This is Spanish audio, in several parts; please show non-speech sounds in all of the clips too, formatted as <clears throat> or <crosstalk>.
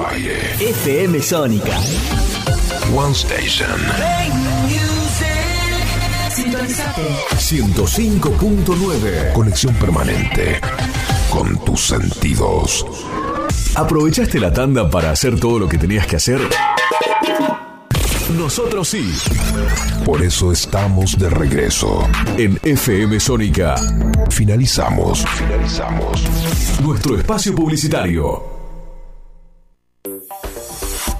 FM Sónica. One Station. Sintonizate. 105.9. Conexión permanente con tus sentidos. ¿Aprovechaste la tanda para hacer todo lo que tenías que hacer? Nosotros sí. Por eso estamos de regreso. En FM Sónica Finalizamos. Finalizamos. nuestro espacio publicitario.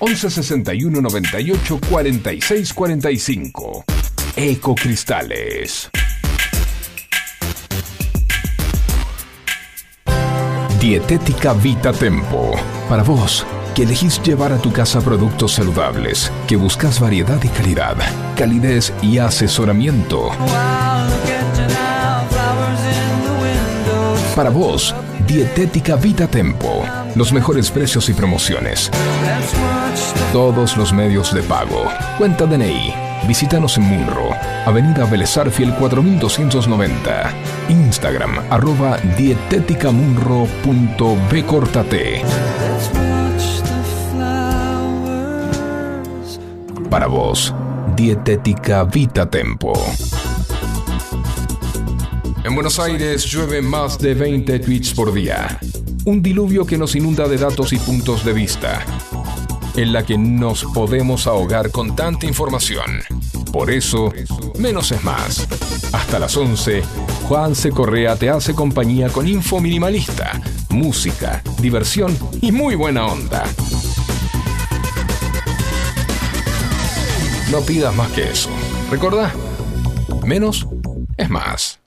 11 61 98 46 45. Ecocristales. Dietética Vita Tempo. Para vos, que elegís llevar a tu casa productos saludables, que buscas variedad y calidad, calidez y asesoramiento. Para vos, Dietética Vita Tempo. Los mejores precios y promociones. Todos los medios de pago. Cuenta DNI. Visítanos en Munro, Avenida Belezarfiel 4290. Instagram, arroba dietéticamunro.bcortate. Para vos, Dietética Vita Tempo. En Buenos Aires llueve más de 20 tweets por día. Un diluvio que nos inunda de datos y puntos de vista. En la que nos podemos ahogar con tanta información. Por eso, menos es más. Hasta las 11, Juan C. Correa te hace compañía con info minimalista, música, diversión y muy buena onda. No pidas más que eso. ¿Recordá? Menos es más.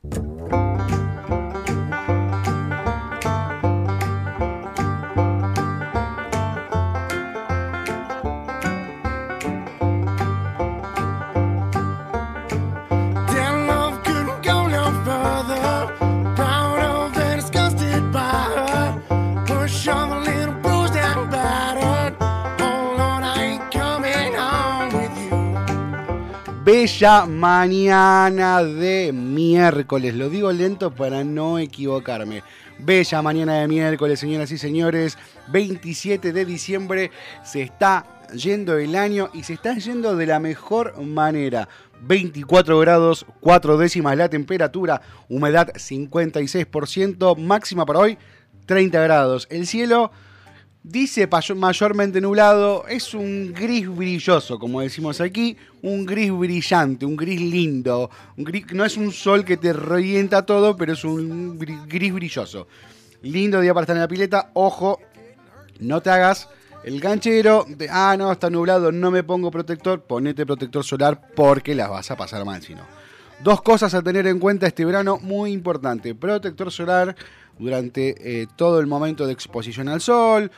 You. Bella mañana de miércoles. Lo digo lento para no equivocarme. Bella mañana de miércoles, señoras y señores. 27 de diciembre se está yendo el año y se está yendo de la mejor manera. 24 grados, 4 décimas la temperatura, humedad 56%, máxima para hoy 30 grados. El cielo dice mayormente nublado, es un gris brilloso, como decimos aquí, un gris brillante, un gris lindo. Un gris- no es un sol que te revienta todo, pero es un gris brilloso. Lindo día para estar en la pileta, ojo, no te hagas el ganchero de, ah, no, está nublado, no me pongo protector, ponete protector solar porque las vas a pasar mal si no. Dos cosas a tener en cuenta este verano muy importante. Protector solar durante eh, todo el momento de exposición al sol.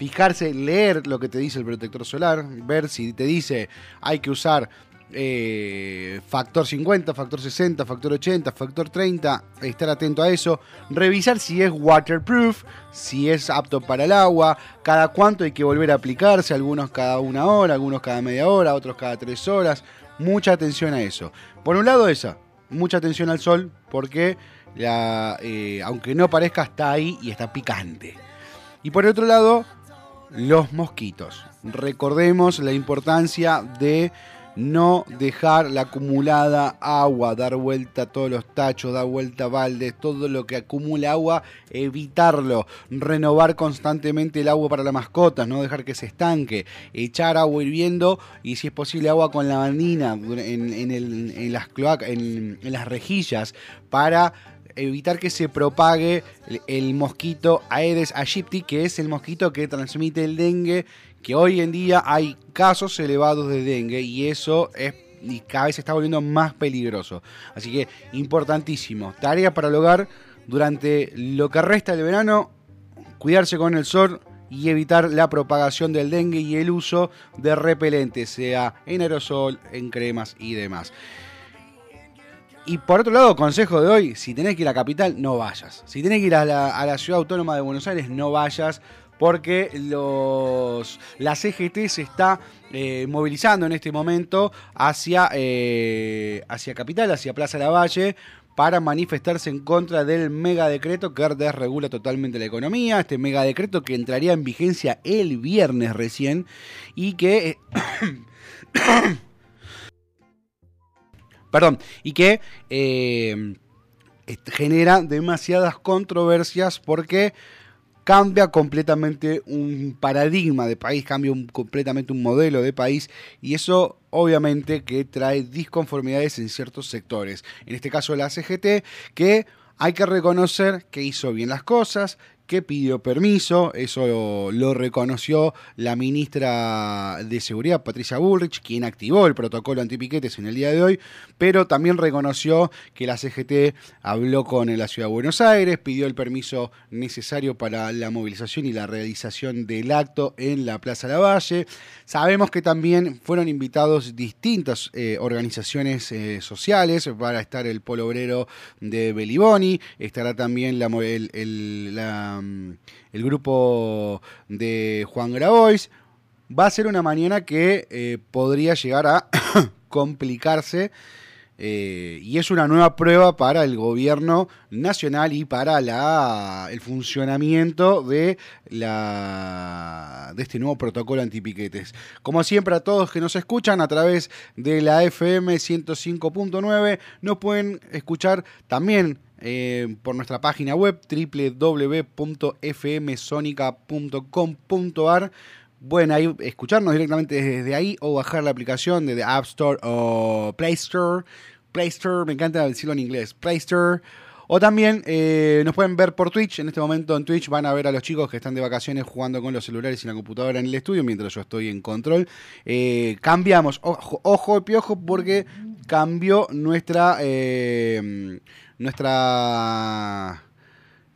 Fijarse, leer lo que te dice el protector solar. Ver si te dice hay que usar eh, factor 50, factor 60, factor 80, factor 30. Estar atento a eso. Revisar si es waterproof, si es apto para el agua. Cada cuánto hay que volver a aplicarse. Algunos cada una hora, algunos cada media hora, otros cada tres horas. Mucha atención a eso. Por un lado esa, mucha atención al sol porque eh, aunque no parezca está ahí y está picante. Y por otro lado, los mosquitos. Recordemos la importancia de no dejar la acumulada agua, dar vuelta a todos los tachos, dar vuelta a baldes, todo lo que acumula agua, evitarlo, renovar constantemente el agua para las mascotas, no dejar que se estanque, echar agua hirviendo y si es posible agua con lavandina en, en las en las rejillas para evitar que se propague el, mosquito Aedes aegypti, que es el mosquito que transmite el dengue, que hoy en día hay casos elevados de dengue y eso es y cada vez está volviendo más peligroso. Así que importantísimo, tarea para el hogar durante lo que resta del verano, cuidarse con el sol y evitar la propagación del dengue y el uso de repelentes, sea en aerosol, en cremas y demás. Y por otro lado, consejo de hoy, si tenés que ir a la capital, no vayas. Si tenés que ir a la, ciudad autónoma de Buenos Aires, no vayas porque los, la CGT se está eh, movilizando en este momento hacia, eh, hacia Capital, hacia Plaza Lavalle, para manifestarse en contra del mega decreto que desregula totalmente la economía. Este mega decreto que entraría en vigencia el viernes recién y que... eh, <coughs> <coughs> <coughs> Perdón, y que eh, genera demasiadas controversias porque cambia completamente un paradigma de país, cambia completamente un modelo de país y eso obviamente que trae disconformidades en ciertos sectores. En este caso la CGT, que hay que reconocer que hizo bien las cosas, que pidió permiso, eso lo, reconoció la ministra de Seguridad, Patricia Bullrich, quien activó el protocolo antipiquetes en el día de hoy, pero también reconoció que la CGT habló con la Ciudad de Buenos Aires, pidió el permiso necesario para la movilización y la realización del acto en la Plaza Lavalle. Sabemos que también fueron invitados distintas eh, organizaciones eh, sociales para estar el Polo Obrero de Beliboni, estará también la, el grupo de Juan Grabois. Va a ser una mañana que eh, podría llegar a <coughs> complicarse eh, y es una nueva prueba para el gobierno nacional y para la, el funcionamiento de, la, de este nuevo protocolo antipiquetes. Como siempre, a todos que nos escuchan a través de la FM 105.9, nos pueden escuchar también eh, por nuestra página web www.fmsonica.com.ar Pueden ahí escucharnos directamente desde ahí o bajar la aplicación de App Store o Play Store. Play Store, me encanta decirlo en inglés. Play Store. O también eh, nos pueden ver por Twitch. En este momento en Twitch van a ver a los chicos que están de vacaciones jugando con los celulares y la computadora en el estudio mientras yo estoy en control. Eh, cambiamos, ojo, ojo de piojo, porque cambió nuestra. eh, nuestra.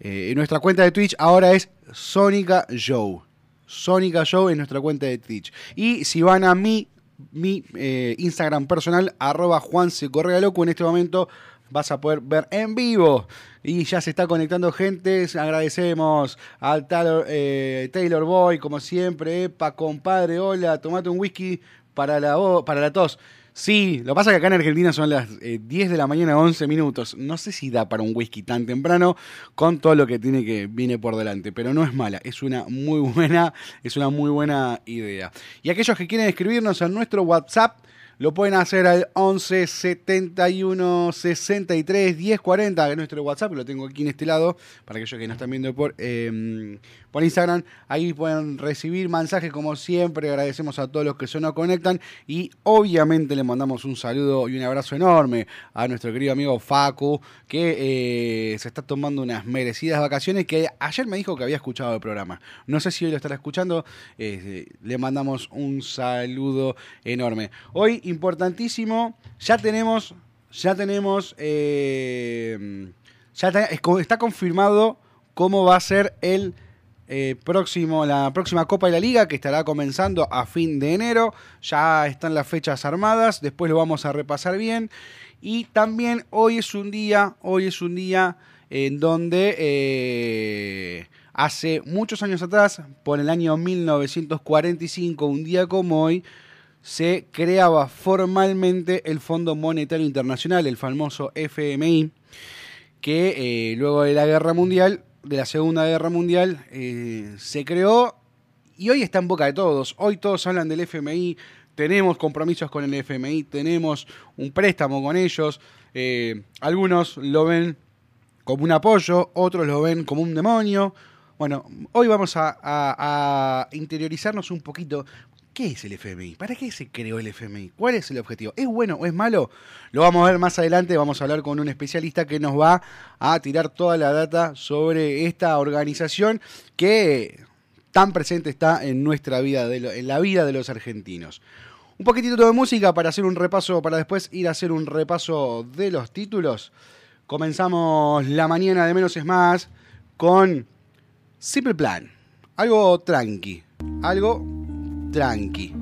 eh, nuestra cuenta de Twitch ahora es Sónica Show. Sónica Show es nuestra cuenta de Twitch. Y si van a mi, mi eh, Instagram personal, arroba Juanse Correa Loco, en este momento vas a poder ver en vivo. Y ya se está conectando gente. Agradecemos al Taylor, eh, Taylor Boy, como siempre. Epa, compadre, hola, tomate un whisky para la, para la tos. Sí, lo que pasa que acá en Argentina son las eh, 10 de la mañana, 11 minutos. No sé si da para un whisky tan temprano con todo lo que tiene que viene por delante, pero no es mala, es una muy <laughs> buena, es una muy buena idea. Y aquellos que quieren escribirnos en nuestro WhatsApp lo pueden hacer al 11 71 63 10 40, que es nuestro WhatsApp, lo tengo aquí en este lado, para aquellos que nos están viendo por, eh, por Instagram. Ahí pueden recibir mensajes como siempre, agradecemos a todos los que se nos conectan y obviamente le mandamos un saludo y un abrazo enorme a nuestro querido amigo Facu, que eh, se está tomando unas merecidas vacaciones, que ayer me dijo que había escuchado el programa. No sé si hoy lo estará escuchando, eh, le mandamos un saludo enorme. Hoy, importantísimo, ya tenemos, ya tenemos, eh, ya está confirmado cómo va a ser el eh, próximo, la próxima Copa de la Liga que estará comenzando a fin de enero. Ya están las fechas armadas, después lo vamos a repasar bien. Y también hoy es un día, hoy es un día en donde eh, hace muchos años atrás, por el año 1945, un día como hoy, se creaba formalmente el Fondo Monetario Internacional, el famoso FMI, que eh, luego de la Guerra Mundial, de la Segunda Guerra Mundial, eh, se creó y hoy está en boca de todos. Hoy todos hablan del FMI, tenemos compromisos con el FMI, tenemos un préstamo con ellos. Eh, algunos lo ven como un apoyo, otros lo ven como un demonio. Bueno, hoy vamos a, interiorizarnos un poquito. ¿Qué es el FMI? ¿Para qué se creó el FMI? ¿Cuál es el objetivo? ¿Es bueno o es malo? Lo vamos a ver más adelante. Vamos a hablar con un especialista que nos va a tirar toda la data sobre esta organización que tan presente está en nuestra vida, en la vida de los argentinos. Un poquitito de música para hacer un repaso, para después ir a hacer un repaso de los títulos. Comenzamos la mañana de menos es más con Simple Plan. Algo tranqui. Algo tranqui.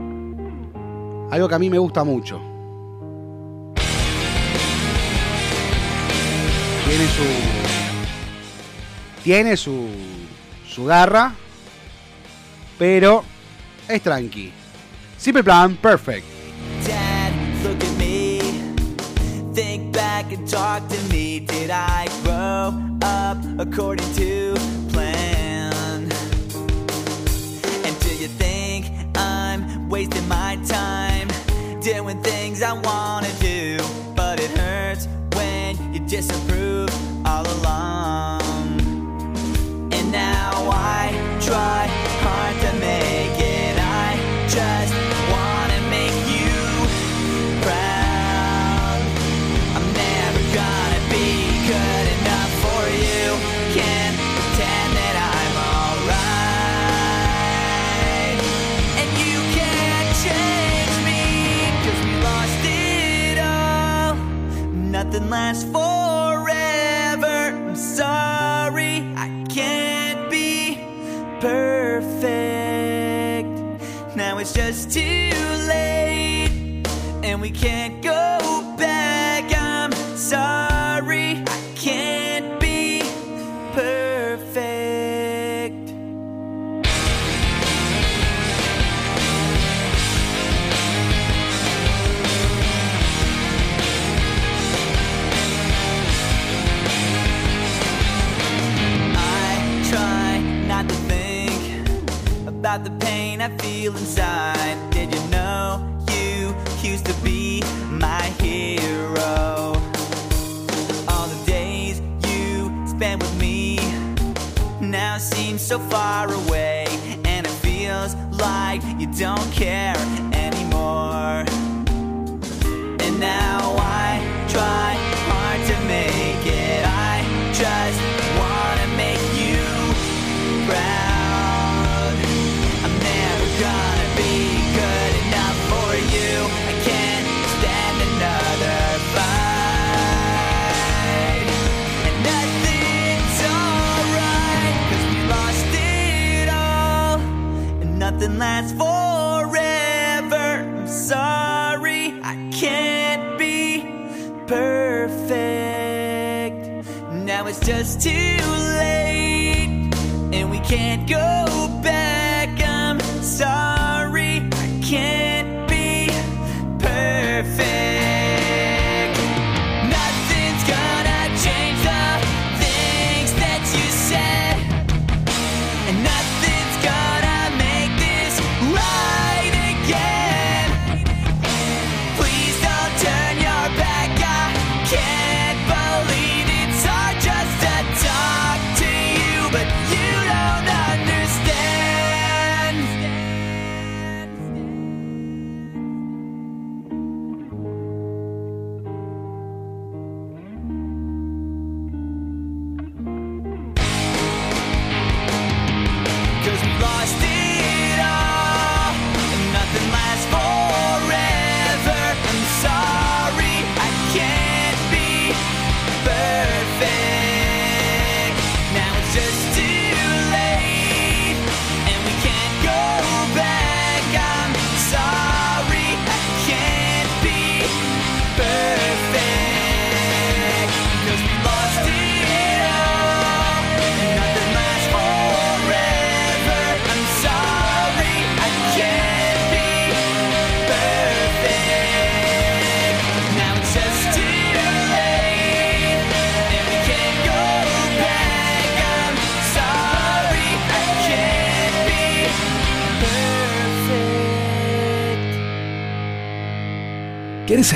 Algo que a mí me gusta mucho. Tiene su. Tiene su. su garra. Pero es tranqui. Simple Plan, perfect. Dad, look at me. Think back and talk to me. Did I grow up according to plan? Wasting my time doing things I wanna do? But it hurts when you disapprove all along. And now I try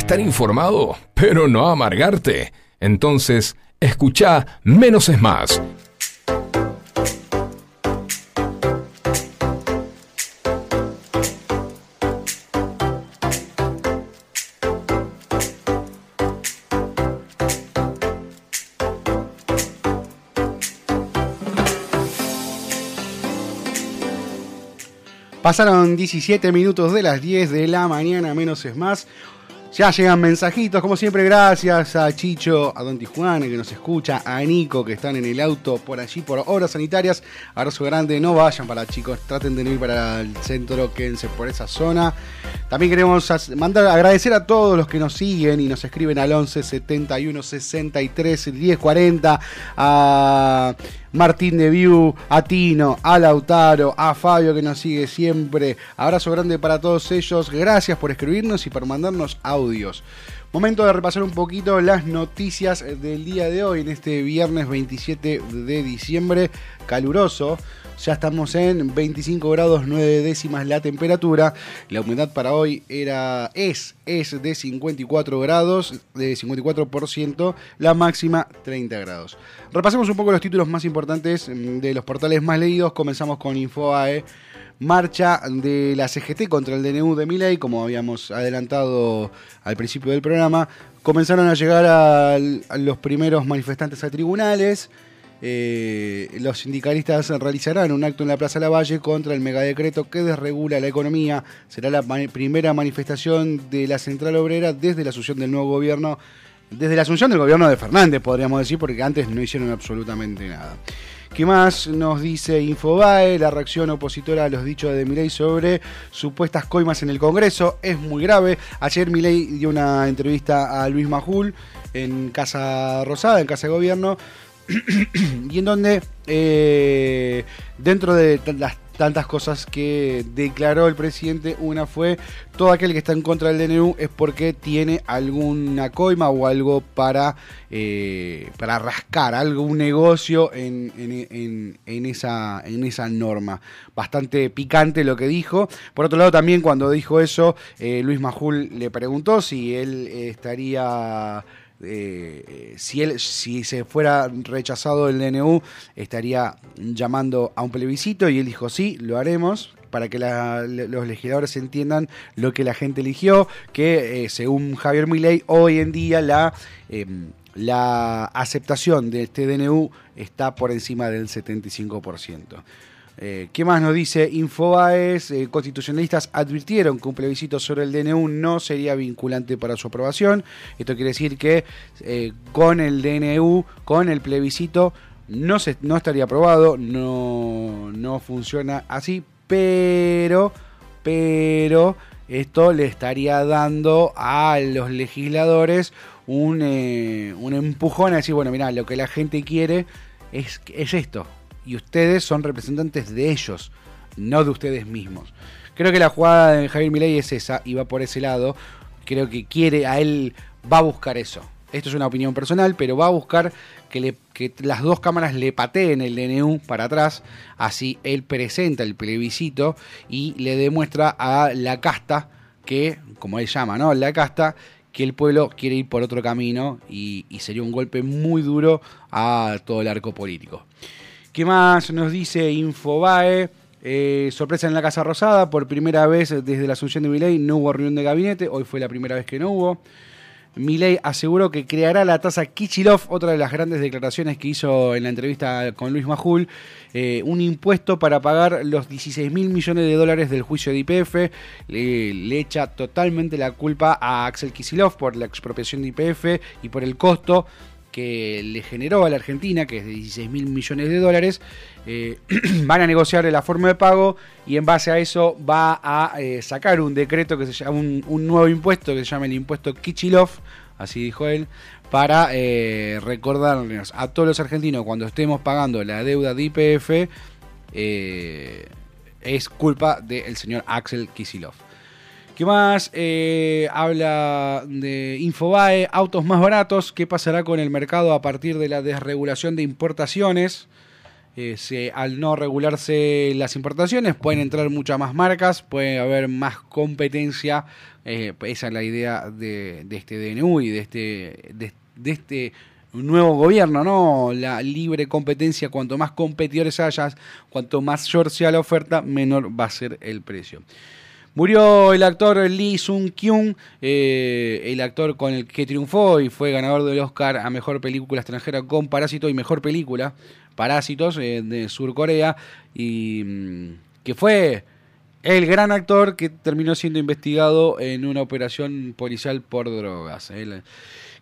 estar informado, pero no amargarte? Entonces, escucha Menos es Más. Pasaron 17 minutos de las 10 de la mañana, menos es más. Ya llegan mensajitos, como siempre, gracias a Chicho, a Don Tijuana que nos escucha, a Nico que están en el auto por allí por obras sanitarias. Abrazo grande, no vayan para chicos, traten de no ir para el centro, quédense por esa zona. También queremos mandar agradecer a todos los que nos siguen y nos escriben al 11 71 63 10 40 a Martín de View, a Tino, a Lautaro, a Fabio que nos sigue siempre. Abrazo grande para todos ellos. Gracias por escribirnos y por mandarnos audios. Momento de repasar un poquito las noticias del día de hoy, en este viernes 27 de diciembre, caluroso. Ya estamos en 25 grados 9 décimas la temperatura. La humedad para hoy era es es de 54 grados, de 54%, la máxima 30 grados. Repasemos un poco los títulos más importantes mm, de los portales más leídos. Comenzamos con Infoae. Marcha de la CGT contra el DNU de Milei, como habíamos adelantado al principio del programa. Comenzaron a llegar a los primeros manifestantes a tribunales. Eh, los sindicalistas realizarán un acto en la Plaza Lavalle contra el megadecreto que desregula la economía. Será la primera manifestación de la Central Obrera desde la asunción del nuevo gobierno, desde la asunción del gobierno de Fernández, podríamos decir, porque antes no hicieron absolutamente nada. ¿Qué más nos dice Infobae? La reacción opositora a los dichos de Milei sobre supuestas coimas en el Congreso es muy grave. Ayer Milei dio una entrevista a Luis Majul en Casa Rosada, en Casa de Gobierno, <clears throat> y en donde eh, dentro de las tantas cosas que declaró el presidente, una fue todo aquel que está en contra del DNU es porque tiene alguna coima o algo para, eh, para rascar, algún negocio en, en- esa, en esa norma. Bastante picante lo que dijo. Por otro lado, también cuando dijo eso, eh, Luis Majul le preguntó si él estaría eh, si él si se fuera rechazado el DNU estaría llamando a un plebiscito y él dijo sí lo haremos para que los legisladores entiendan lo que la gente eligió que eh, según Javier Milei hoy en día la eh, la aceptación de este DNU está por encima del 75%. Eh, ¿Qué más nos dice Infobaes? Eh, constitucionalistas advirtieron que un plebiscito sobre el DNU no sería vinculante para su aprobación. Esto quiere decir que eh, con el DNU, con el plebiscito, no, se, no estaría aprobado, no, no funciona así, pero, pero esto le estaría dando a los legisladores un, un empujón a decir, bueno, mira, lo que la gente quiere es, es esto, y ustedes son representantes de ellos, no de ustedes mismos. Creo que la jugada de Javier Milei es esa y va por ese lado. Creo que quiere, a él va a buscar eso. Esto es una opinión personal, pero va a buscar que, le- que las dos cámaras le pateen el DNU para atrás. Así él presenta el plebiscito y le demuestra a la casta que, como él llama, ¿no? La casta, que el pueblo quiere ir por otro camino y, y sería un golpe muy duro a todo el arco político. ¿Qué más nos dice Infobae? Eh, sorpresa en la Casa Rosada, por primera vez desde la asunción de Milei no hubo reunión de gabinete, hoy fue la primera vez que no hubo. Milei aseguró que creará la tasa Kichilov, otra de las grandes declaraciones que hizo en la entrevista con Luis Majul, eh, un impuesto para pagar los 16 mil millones de dólares del juicio de IPF. Le, echa totalmente la culpa a Axel Kisilov por la expropiación de IPF y por el costo que le generó a la Argentina, que es de 16 mil millones de dólares, eh, <clears throat> van a negociar la forma de pago y en base a eso va a eh, sacar un decreto que se llama, un, nuevo impuesto que se llama el impuesto Kichilov, así dijo él, para eh, recordarnos a todos los argentinos cuando estemos pagando la deuda de IPF, es culpa del señor Axel Kisilov. ¿Qué más? Eh, habla de Infobae, autos más baratos. ¿Qué pasará con el mercado a partir de la desregulación de importaciones? eh, al no regularse las importaciones, pueden entrar muchas más marcas, puede haber más competencia. eh, esa es la idea de, este DNU y de este, de este nuevo gobierno, ¿no? La libre competencia, cuanto más competidores hayas, cuanto mayor sea la oferta, menor va a ser el precio. Murió el actor Lee Sung Kyung, eh, el actor con el que triunfó y fue ganador del Oscar a Mejor Película Extranjera con Parásito y Mejor Película, Parásitos, eh, de Surcorea, y mm, que fue el gran actor que terminó siendo investigado en una operación policial por drogas.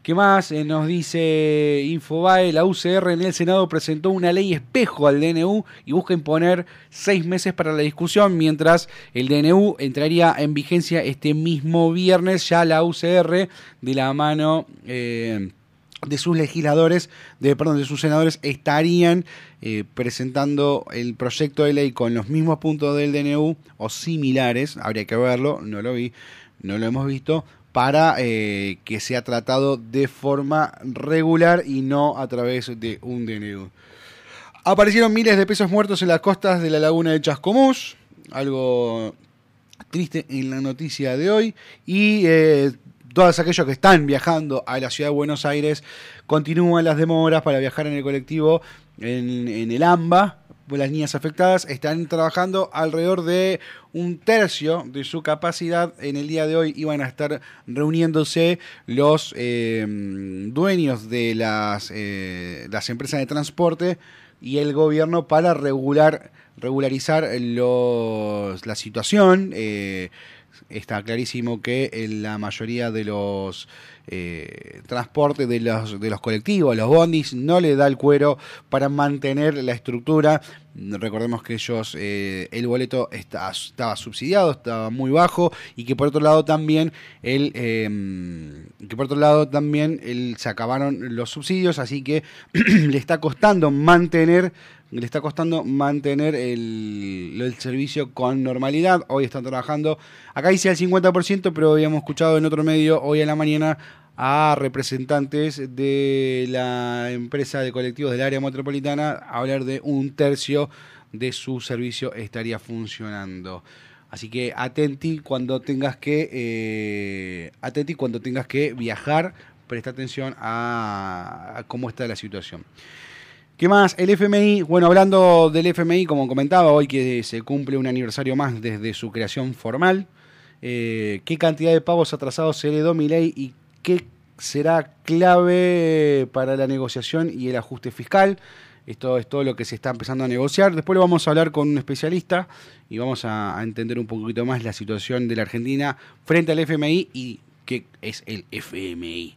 ¿Qué más Eh, nos dice Infobae? La UCR en el Senado presentó una ley espejo al DNU y busca imponer seis meses para la discusión, mientras el DNU entraría en vigencia este mismo viernes. Ya la UCR, de la mano eh, de sus legisladores, de, perdón, de sus senadores, estarían eh, presentando el proyecto de ley con los mismos puntos del DNU o similares, habría que verlo, no lo vi, no lo hemos visto, para eh, que sea tratado de forma regular y no a través de un DNU. Aparecieron miles de pesos muertos en las costas de la laguna de Chascomús, algo triste en la noticia de hoy. Y eh, todos aquellos que están viajando a la ciudad de Buenos Aires continúan las demoras para viajar en el colectivo en, en el AMBA. Las niñas afectadas están trabajando alrededor de un tercio de su capacidad. En el día de hoy iban a estar reuniéndose los eh, dueños de las, eh, las empresas de transporte y el gobierno para regular regularizar la situación. eh, está clarísimo que en la mayoría de los eh, transportes de los, de los colectivos, los bondis, no le da el cuero para mantener la estructura. Recordemos que ellos, eh, el boleto estaba subsidiado, estaba muy bajo y que por otro lado también el, eh, que por otro lado también el, se acabaron los subsidios, así que <clears throat> le está costando mantener le está costando mantener el, el servicio con normalidad. Hoy están trabajando, acá dice al 50%, pero habíamos escuchado en otro medio hoy a la mañana a representantes de la empresa de colectivos del área metropolitana hablar de un tercio de su servicio estaría funcionando. Así que atenti cuando tengas que eh, atenti cuando tengas que viajar, presta atención a, cómo está la situación. ¿Qué más? El FMI, bueno, hablando del FMI, como comentaba, hoy que se cumple un aniversario más desde su creación formal, eh, ¿qué cantidad de pagos atrasados heredó Milei y qué será clave para la negociación y el ajuste fiscal? Esto es todo lo que se está empezando a negociar. Después lo vamos a hablar con un especialista y vamos a, a entender un poquito más la situación de la Argentina frente al FMI y qué es el FMI.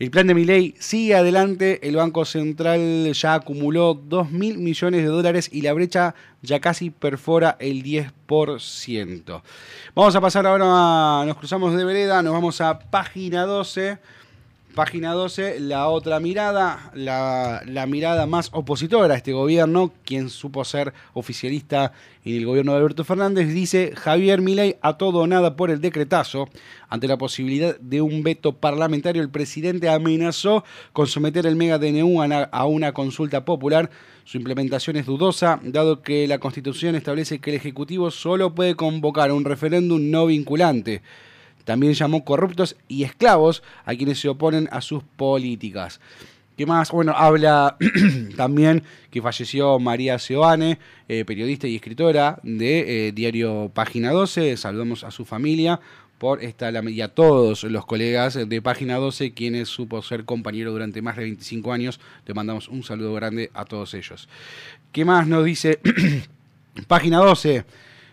El plan de Milei sigue adelante, el Banco Central ya acumuló 2 mil millones de dólares y la brecha ya casi perfora el 10%. Vamos a pasar ahora, a, nos cruzamos de vereda, nos vamos a página 12. Página 12, la otra mirada, la, mirada más opositora a este gobierno, quien supo ser oficialista en el gobierno de Alberto Fernández, dice Javier Milei a todo o nada por el decretazo. Ante la posibilidad de un veto parlamentario, el presidente amenazó con someter el mega DNU a una, a una consulta popular. Su implementación es dudosa, dado que la Constitución establece que el Ejecutivo solo puede convocar un referéndum no vinculante. También llamó corruptos y esclavos a quienes se oponen a sus políticas. ¿Qué más? Bueno, habla <clears throat> también que falleció María Seoane, eh, periodista y escritora de eh, Diario Página 12. Saludamos a su familia por esta y a todos los colegas de Página 12, quienes supo ser compañero durante más de 25 años. Le mandamos un saludo grande a todos ellos. ¿Qué más nos dice <clears throat> Página 12?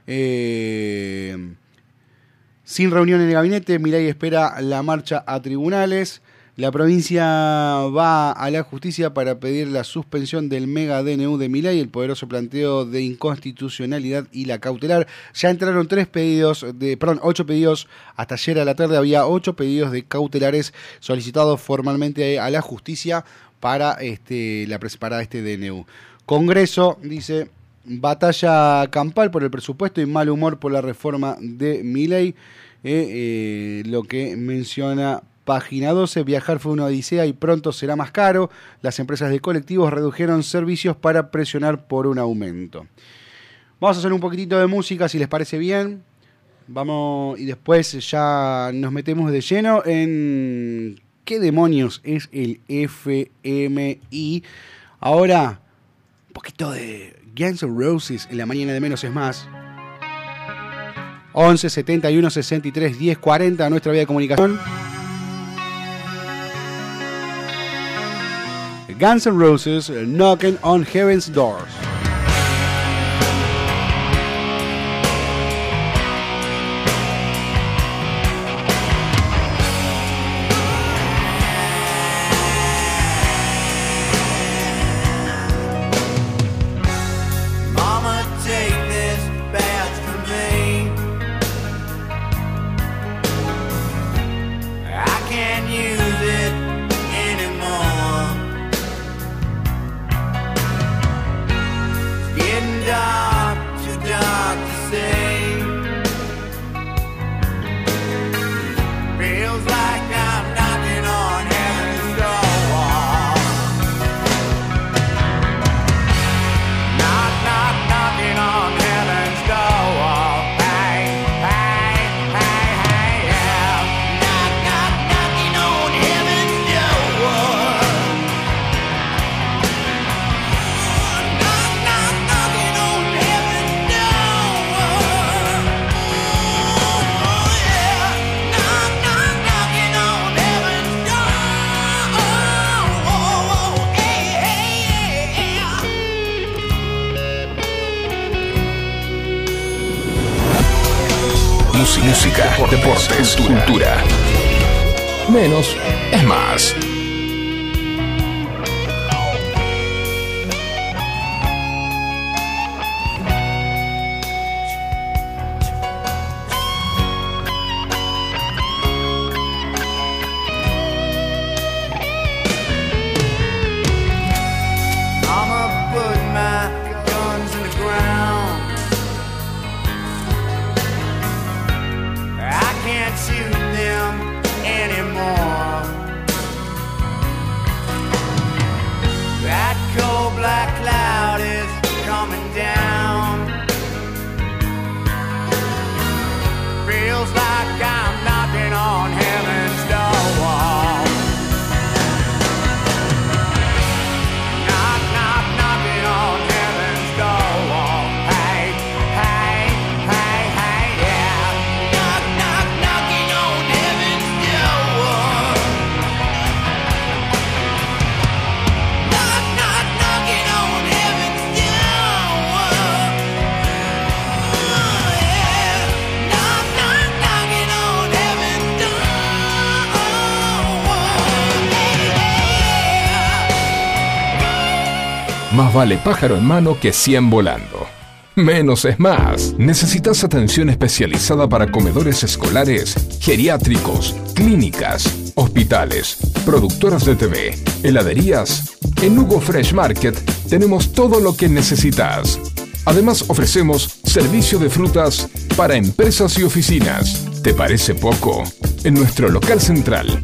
Eh, sin reunión en el gabinete, Milei espera la marcha a tribunales. La provincia va a la justicia para pedir la suspensión del mega DNU de Milei, el poderoso planteo de inconstitucionalidad y la cautelar. Ya entraron tres pedidos, de, perdón, ocho pedidos hasta ayer a la tarde. Había ocho pedidos de cautelares solicitados formalmente a la justicia para este, la para este DNU. Congreso dice batalla campal por el presupuesto y mal humor por la reforma de Milei. Eh, eh, lo que menciona Página 12, viajar fue una odisea y pronto será más caro. Las empresas de colectivos redujeron servicios para presionar por un aumento. Vamos a hacer un poquitito de música si les parece bien. Vamos y después ya nos metemos de lleno en qué demonios es el FMI. Ahora, un poquito de Guns N' Roses en la mañana de menos es más. 11 71 63 10 40 nuestra vía de comunicación. Guns N' Roses Knocking on Heaven's Doors. Música, música, deportes, cultura. Menos es más. Vale pájaro en mano que 100 volando. Menos es más. ¿Necesitas atención especializada para comedores escolares, geriátricos, clínicas, hospitales, productoras de TV, heladerías? En Hugo Fresh Market tenemos todo lo que necesitas. Además ofrecemos servicio de frutas para empresas y oficinas. ¿Te parece poco? En nuestro local central,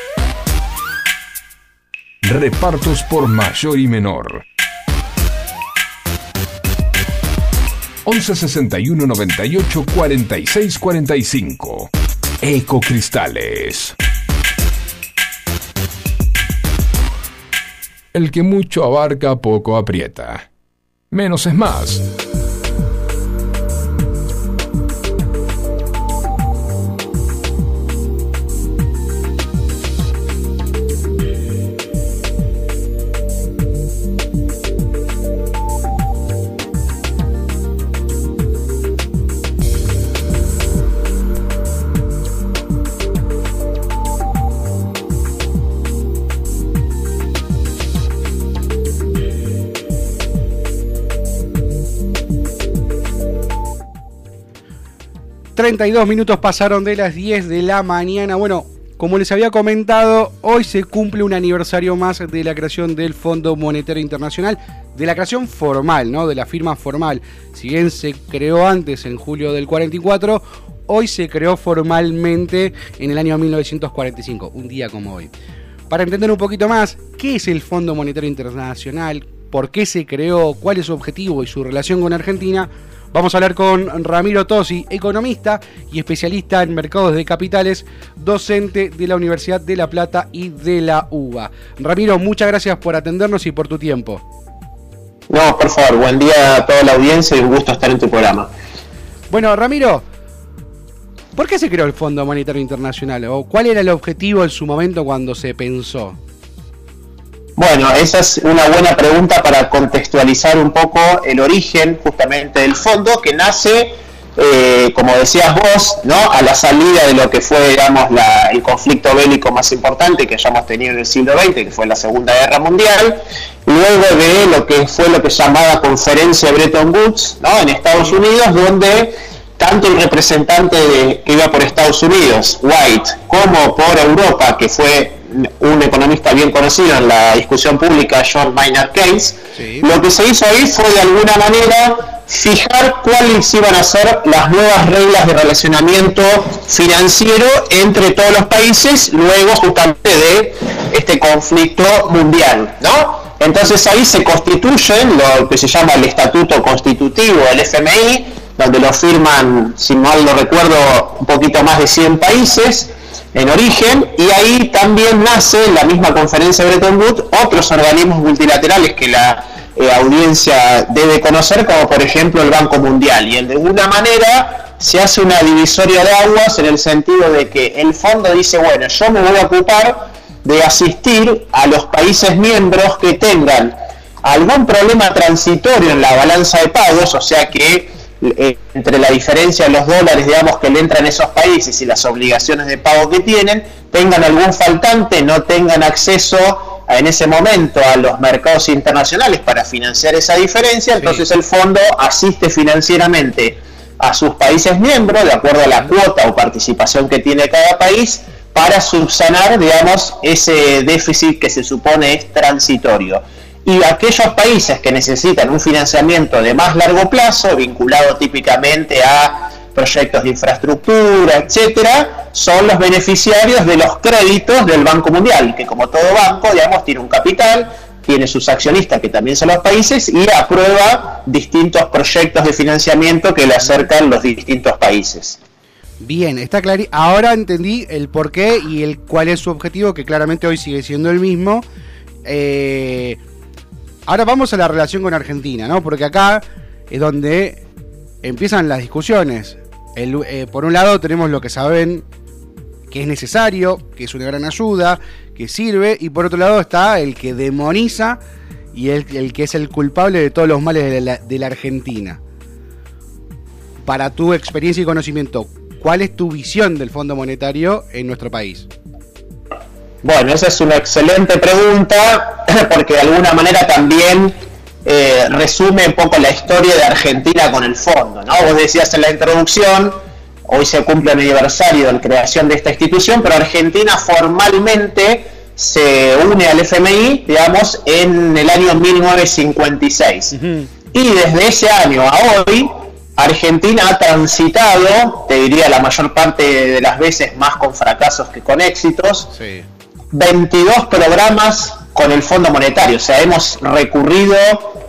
Repartos por mayor y menor. 11 61 98 46 45. Ecocristales. El que mucho abarca, poco aprieta. Menos es más. 32 minutos pasaron de las 10 de la mañana. Bueno, como les había comentado, hoy se cumple un aniversario más de la creación del Fondo Monetario Internacional, de la creación formal, ¿no? De la firma formal. Si bien se creó antes, en julio del 44, hoy se creó formalmente en el año 1945, un día como hoy. Para entender un poquito más qué es el Fondo Monetario Internacional, por qué se creó, cuál es su objetivo y su relación con Argentina, vamos a hablar con Ramiro Tosi, economista y especialista en mercados de capitales, docente de la Universidad de La Plata y de la UBA. Ramiro, muchas gracias por atendernos y por tu tiempo. No, por favor, buen día a toda la audiencia y un gusto estar en tu programa. Bueno, Ramiro, ¿por qué se creó el Fondo Monetario Internacional? ¿O cuál era el objetivo en su momento cuando se pensó? Bueno, esa es una buena pregunta para contextualizar un poco el origen justamente del fondo que nace, eh, como decías vos, ¿no? a la salida de lo que fue, digamos, la- el conflicto bélico más importante que hayamos tenido en el siglo XX, que fue la Segunda Guerra Mundial, luego de lo que fue lo que llamaba Conferencia Bretton Woods ¿no? en Estados Unidos, donde tanto el representante de- que iba por Estados Unidos, White, como por Europa, que fue un economista bien conocido en la discusión pública, John Maynard Keynes, Sí. lo que se hizo ahí fue de alguna manera fijar cuáles iban a ser las nuevas reglas de relacionamiento financiero entre todos los países luego justamente de este conflicto mundial, ¿no? Entonces ahí se constituyen lo que se llama el Estatuto Constitutivo del FMI, donde lo firman, si mal no recuerdo, un poquito más de 100 países en origen, y ahí también nace en la misma conferencia de Bretton Woods otros organismos multilaterales que la eh, audiencia debe conocer, como por ejemplo el Banco Mundial, y en de alguna manera se hace una divisoria de aguas en el sentido de que el fondo dice, bueno, yo me voy a ocupar de asistir a los países miembros que tengan algún problema transitorio en la balanza de pagos, o sea que eh, entre la diferencia de los dólares, digamos, que le entran a esos países y las obligaciones de pago que tienen, tengan algún faltante, no tengan acceso a- en ese momento a los mercados internacionales para financiar esa diferencia, entonces el fondo asiste financieramente a sus países miembros, de acuerdo a la cuota o participación que tiene cada país, para subsanar, digamos, ese déficit que se supone es transitorio. Y aquellos países que necesitan un financiamiento de más largo plazo, vinculado típicamente a proyectos de infraestructura, etcétera, son los beneficiarios de los créditos del Banco Mundial, que como todo banco, digamos, tiene un capital, tiene sus accionistas que también son los países y aprueba distintos proyectos de financiamiento que le acercan los distintos países. Bien, está claro. Ahora entendí el por qué y el cuál es su objetivo, que claramente hoy sigue siendo el mismo. Eh, ahora vamos a la relación con Argentina, ¿no? Porque acá es donde empiezan las discusiones. Eh, por un lado tenemos lo que saben que es necesario, que es una gran ayuda, que sirve, y por otro lado está el que demoniza y el, que es el culpable de todos los males de la Argentina. Para tu experiencia y conocimiento, ¿cuál es tu visión del Fondo Monetario en nuestro país? Bueno, esa es una excelente pregunta <clears throat> porque de alguna manera también eh, resume un poco la historia de Argentina con el fondo. ¿no? Vos decías en la introducción, hoy se cumple el aniversario de la creación de esta institución, pero Argentina formalmente se une al FMI, digamos, en el año 1956. Y desde ese año a hoy, Argentina ha transitado, te diría la mayor parte de las veces más con fracasos que con éxitos, Sí. 22 programas con el Fondo Monetario. O sea, hemos recurrido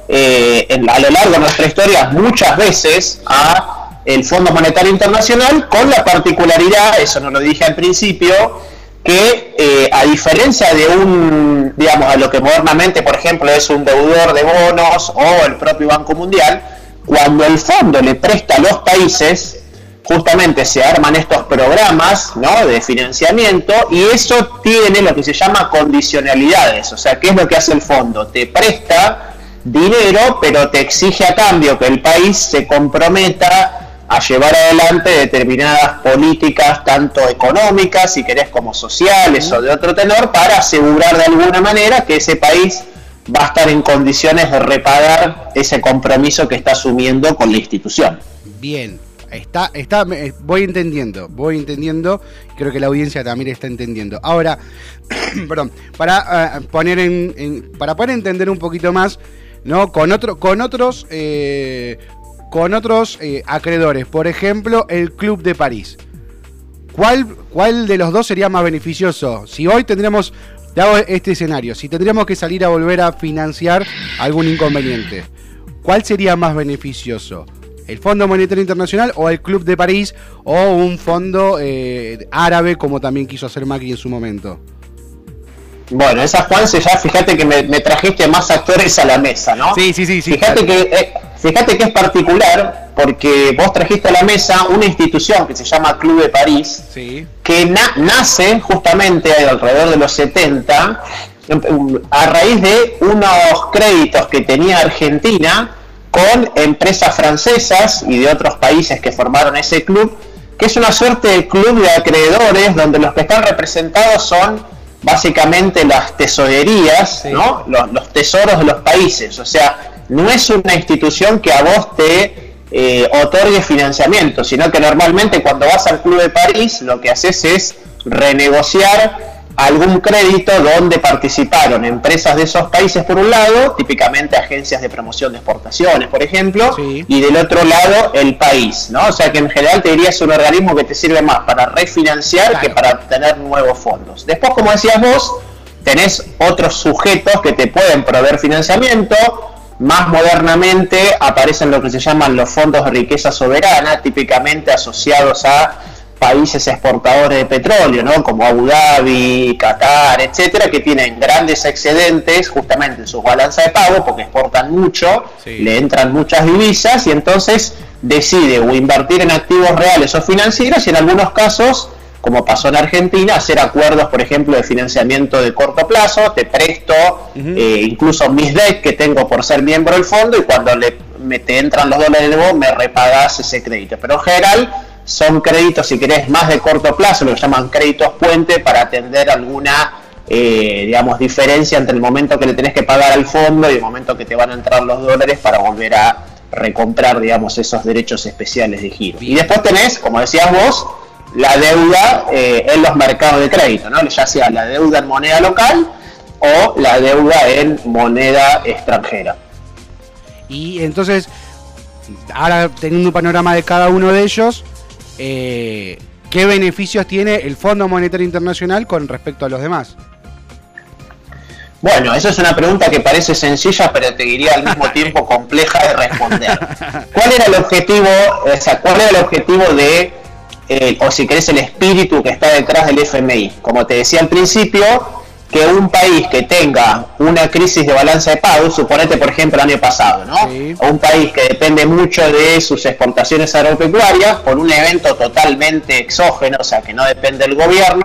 eh, a lo largo de nuestra historia muchas veces a el Fondo Monetario Internacional con la particularidad, eso no lo dije al principio, que eh, a diferencia de un, digamos, a lo que modernamente, por ejemplo, es un deudor de bonos o el propio Banco Mundial, cuando el fondo le presta a los países, justamente se arman estos programas ¿no? de financiamiento y eso tiene lo que se llama condicionalidades. O sea, ¿qué es lo que hace el fondo? Te presta dinero, pero te exige a cambio que el país se comprometa a llevar adelante determinadas políticas, tanto económicas, si querés, como sociales o de otro tenor, para asegurar de alguna manera que ese país va a estar en condiciones de repagar ese compromiso que está asumiendo con la institución. Bien. Está, está, me- voy entendiendo, voy entendiendo. Creo que la audiencia también está entendiendo. Ahora, <clears throat> perdón, para eh, poner en, en- para poder entender un poquito más, ¿no? Con otro, con otros, eh, con otros eh, acreedores. Por ejemplo, el Club de París. ¿Cuál, ¿Cuál de los dos sería más beneficioso? Si hoy tendríamos, te hago este escenario, si tendríamos que salir a volver a financiar algún inconveniente, ¿cuál sería más beneficioso? ¿El Fondo Monetario Internacional o el Club de París o un fondo eh, árabe como también quiso hacer Macri en su momento? Bueno, esa Juanse, ya fíjate que me, me trajiste más actores a la mesa, ¿no? Sí, sí, sí, sí. Fíjate que, eh, fíjate que es particular porque vos trajiste a la mesa una institución que se llama Club de París, Sí. que na- nace justamente alrededor de los 70 em, a raíz de unos créditos que tenía Argentina con empresas francesas y de otros países que formaron ese club, que es una suerte de club de acreedores donde los que están representados son básicamente las tesorerías, Sí. ¿no? los, los tesoros de los países. O sea, no es una institución que a vos te eh, otorgue financiamiento, sino que normalmente cuando vas al Club de París lo que haces es renegociar algún crédito donde participaron empresas de esos países por un lado, típicamente agencias de promoción de exportaciones, por ejemplo, Sí. y del otro lado el país, ¿no? O sea que en general te diría es un organismo que te sirve más para refinanciar que para obtener nuevos fondos. Después, como decías vos, tenés otros sujetos que te pueden proveer financiamiento. Más modernamente aparecen lo que se llaman los fondos de riqueza soberana, típicamente asociados a países exportadores de petróleo, ¿no? como Abu Dhabi, Qatar, etcétera, que tienen grandes excedentes justamente en sus balanzas de pago porque exportan mucho, Sí. le entran muchas divisas y entonces decide o invertir en activos reales o financieros y en algunos casos, como pasó en Argentina, hacer acuerdos, por ejemplo, de financiamiento de corto plazo, te presto eh, incluso mis debt que tengo por ser miembro del fondo y cuando le, me, te entran los dólares de vos me repagas ese crédito. Pero en general son créditos, si querés, más de corto plazo, lo que llaman créditos puente para atender alguna eh, digamos, diferencia entre el momento que le tenés que pagar al fondo y el momento que te van a entrar los dólares para volver a recomprar, digamos, esos derechos especiales de giro. Y después tenés, como decías vos, la deuda eh, en los mercados de crédito, ¿no? ya sea la deuda en moneda local o la deuda en moneda extranjera. Y entonces, ahora teniendo un panorama de cada uno de ellos, eh, ¿qué beneficios tiene el Fondo Monetario Internacional con respecto a los demás? Bueno, esa es una pregunta que parece sencilla, pero te diría al mismo <laughs> tiempo compleja de responder. ¿Cuál era el objetivo, o sea, cuál era el objetivo de, eh, o si querés, el espíritu que está detrás del FMI? Como te decía al principio, que un país que tenga una crisis de balanza de pagos, suponete por ejemplo el año pasado, ¿no? Sí. O un país que depende mucho de sus exportaciones agropecuarias por un evento totalmente exógeno, o sea, que no depende del gobierno,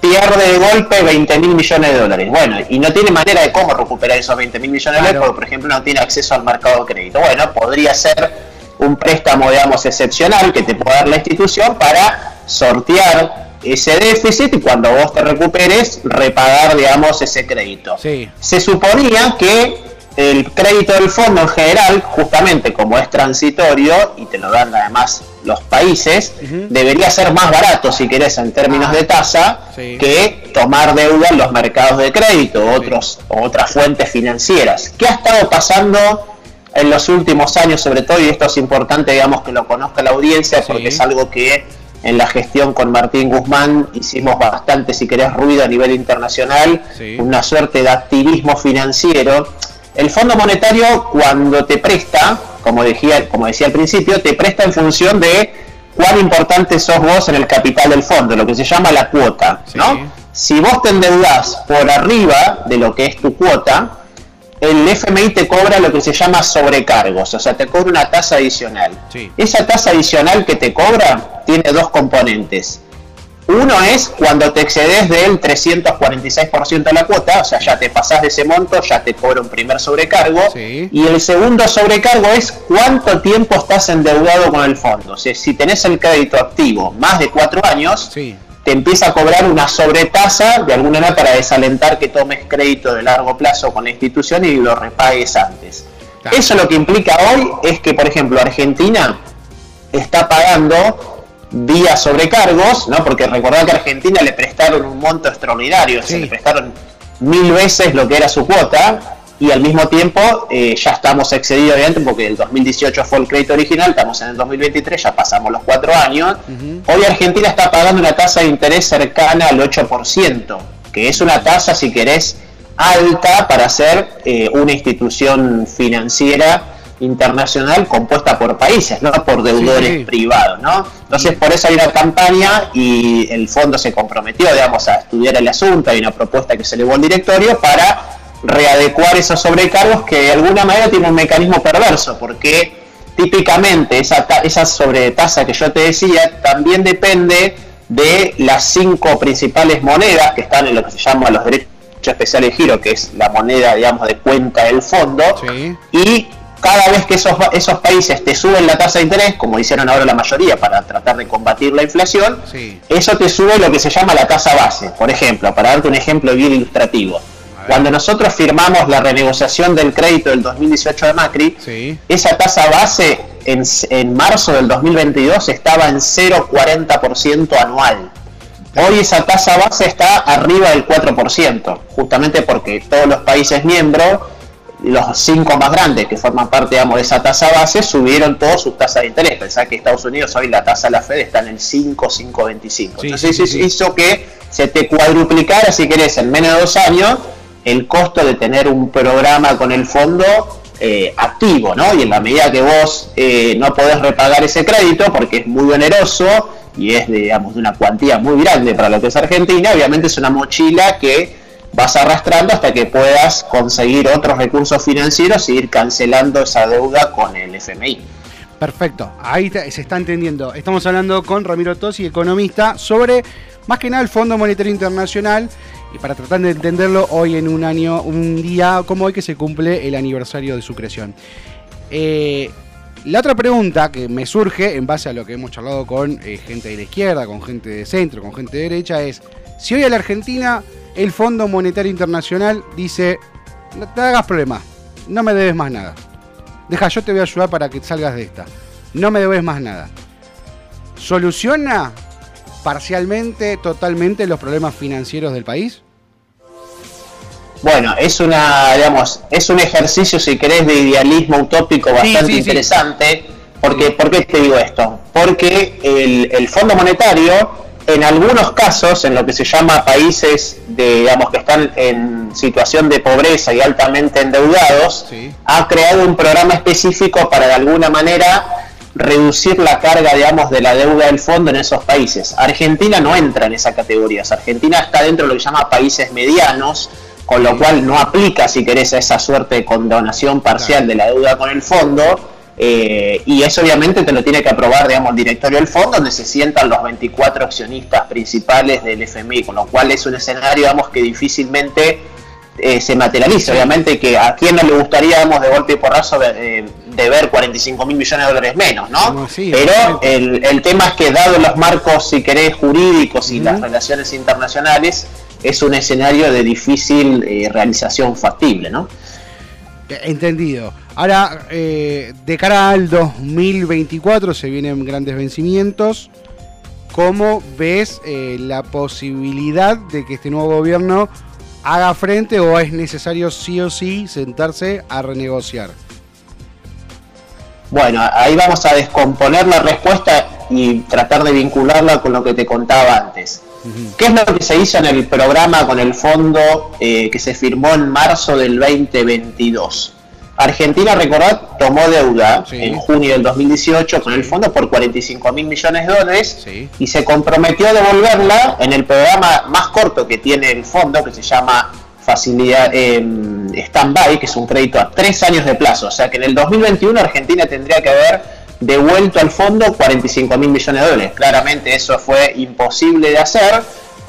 pierde de golpe 20 mil millones de dólares. Bueno, y no tiene manera de cómo recuperar esos 20 mil millones de Claro. dólares porque, por ejemplo, no tiene acceso al mercado de crédito. Bueno, podría ser un préstamo, digamos, excepcional que te pueda dar la institución para sortear ese déficit y cuando vos te recuperes, repagar, digamos, ese crédito. Sí. Se suponía que el crédito del fondo en general, justamente como es transitorio y te lo dan además los países, debería ser más barato, si querés, en términos de tasa, Sí. que tomar deuda en los mercados de crédito o otros, o otras fuentes financieras. ¿Qué ha estado pasando en los últimos años, sobre todo? Y esto es importante, digamos, que lo conozca la audiencia, porque Sí. es algo que en la gestión con Martín Guzmán hicimos bastante, si querés, ruido a nivel internacional, Sí. una suerte de activismo financiero. El Fondo Monetario cuando te presta, como decía, como decía al principio, te presta en función de cuán importante sos vos en el capital del fondo, lo que se llama la cuota, Sí. ¿no? Si vos te endeudás por arriba de lo que es tu cuota, el FMI te cobra lo que se llama sobrecargos, o sea, te cobra una tasa adicional. Sí. Esa tasa adicional que te cobra tiene dos componentes. Uno es cuando te excedes del 346% de la cuota, o sea, ya te pasás de ese monto, ya te cobra un primer sobrecargo. Sí. Y el segundo sobrecargo es cuánto tiempo estás endeudado con el fondo. O sea, si tenés el crédito activo más de cuatro años, Sí. Te empieza a cobrar una sobretasa de alguna manera para desalentar que tomes crédito de largo plazo con la institución y lo repagues antes. Claro. Eso lo que implica hoy es que, por ejemplo, Argentina está pagando vía sobrecargos, ¿no? Porque recordad que a Argentina le prestaron un monto extraordinario, se le prestaron mil veces lo que era su cuota y al mismo tiempo eh, ya estamos excedidos obviamente porque el 2018 fue el crédito original, estamos en el 2023, ya pasamos los cuatro años. Hoy Argentina está pagando una tasa de interés cercana al 8%, que es una tasa, si querés, alta para ser eh, una institución financiera internacional compuesta por países, no por deudores Sí, sí. privados, ¿no? Entonces por eso hay una campaña y el fondo se comprometió, digamos, a estudiar el asunto, hay una propuesta que se elevó al directorio para readecuar esos sobrecargos que de alguna manera tiene un mecanismo perverso, porque típicamente esa, esa sobretasa que yo te decía también depende de las cinco principales monedas que están en lo que se llama los derechos especiales de giro, que es la moneda, digamos, de cuenta del fondo, Sí. y cada vez que esos, esos países te suben la tasa de interés, como hicieron ahora la mayoría para tratar de combatir la inflación, Sí. eso te sube lo que se llama la tasa base. Por ejemplo, para darte un ejemplo bien ilustrativo, cuando nosotros firmamos la renegociación del crédito del 2018 de Macri, Sí. esa tasa base en, en marzo del 2022 estaba en 0,40% anual. Hoy esa tasa base está arriba del 4%, justamente porque todos los países miembros, los cinco más grandes que forman parte digamos, de esa tasa base, subieron todas sus tasas de interés. Pensá que Estados Unidos hoy la tasa de la Fed está en el 5, 5,25. Sí, Entonces sí, eso hizo que se te cuadruplicara, si querés, en menos de dos años, el costo de tener un programa con el fondo eh, activo, ¿no? Y en la medida que vos eh, no podés repagar ese crédito, porque es muy oneroso y es, digamos, de una cuantía muy grande para lo que es Argentina, obviamente es una mochila que vas arrastrando hasta que puedas conseguir otros recursos financieros y ir cancelando esa deuda con el FMI. Perfecto, ahí se está entendiendo. Estamos hablando con Ramiro Tosi, economista, sobre más que nada el Fondo Monetario Internacional. Y para tratar de entenderlo, hoy en un año, un día como hoy que se cumple el aniversario de su creación. Eh, la otra pregunta que me surge en base a lo que hemos charlado con eh, gente de la izquierda, con gente de centro, con gente de derecha, es si hoy a la Argentina el Fondo Monetario Internacional dice, no te hagas problema, no me debes más nada. Deja, yo te voy a ayudar para que salgas de esta. No me debes más nada. ¿Soluciona parcialmente, totalmente los problemas financieros del país? Bueno, es una, digamos, es un ejercicio, si querés, de idealismo utópico bastante sí, sí. interesante. Porque, ¿Por qué te digo esto? Porque el, el Fondo Monetario, en algunos casos, en lo que se llama países de, digamos, que están en situación de pobreza y altamente endeudados, Sí. ha creado un programa específico para de alguna manera reducir la carga, digamos, de la deuda del fondo en esos países. Argentina no entra en esa categoría. Argentina está dentro de lo que se llama países medianos, con lo cual no aplica, si querés, a esa suerte de condonación parcial de la deuda con el fondo. eh, y eso obviamente te lo tiene que aprobar, digamos, el directorio del fondo, donde se sientan los 24 accionistas principales del FMI, con lo cual es un escenario, digamos, que difícilmente eh, se materializa. Obviamente que a quién no le gustaría, digamos, de golpe y porrazo de, de ver 45 mil millones de dólares menos, ¿no? Pero el, el tema es que dado los marcos, si querés, jurídicos y las relaciones internacionales, es un escenario de difícil eh, realización factible, ¿no? Eh, Entendido. Ahora, eh, de cara al 2024 se vienen grandes vencimientos. ¿Cómo ves eh, la posibilidad de que este nuevo gobierno haga frente o es necesario sí o sí sentarse a renegociar? Bueno, ahí vamos a descomponer la respuesta y tratar de vincularla con lo que te contaba antes. ¿Qué es lo que se hizo en el programa con el fondo eh, que se firmó en marzo del 2022? Argentina, recordad, tomó deuda Sí. en junio del 2018 con el fondo por 45 mil millones de dólares Sí. y se comprometió a devolverla en el programa más corto que tiene el fondo, que se llama facilidad eh, stand-by, que es un crédito a tres años de plazo. O sea que en el 2021 Argentina tendría que haber devuelto al fondo 45 mil millones de dólares. Claramente eso fue imposible de hacer,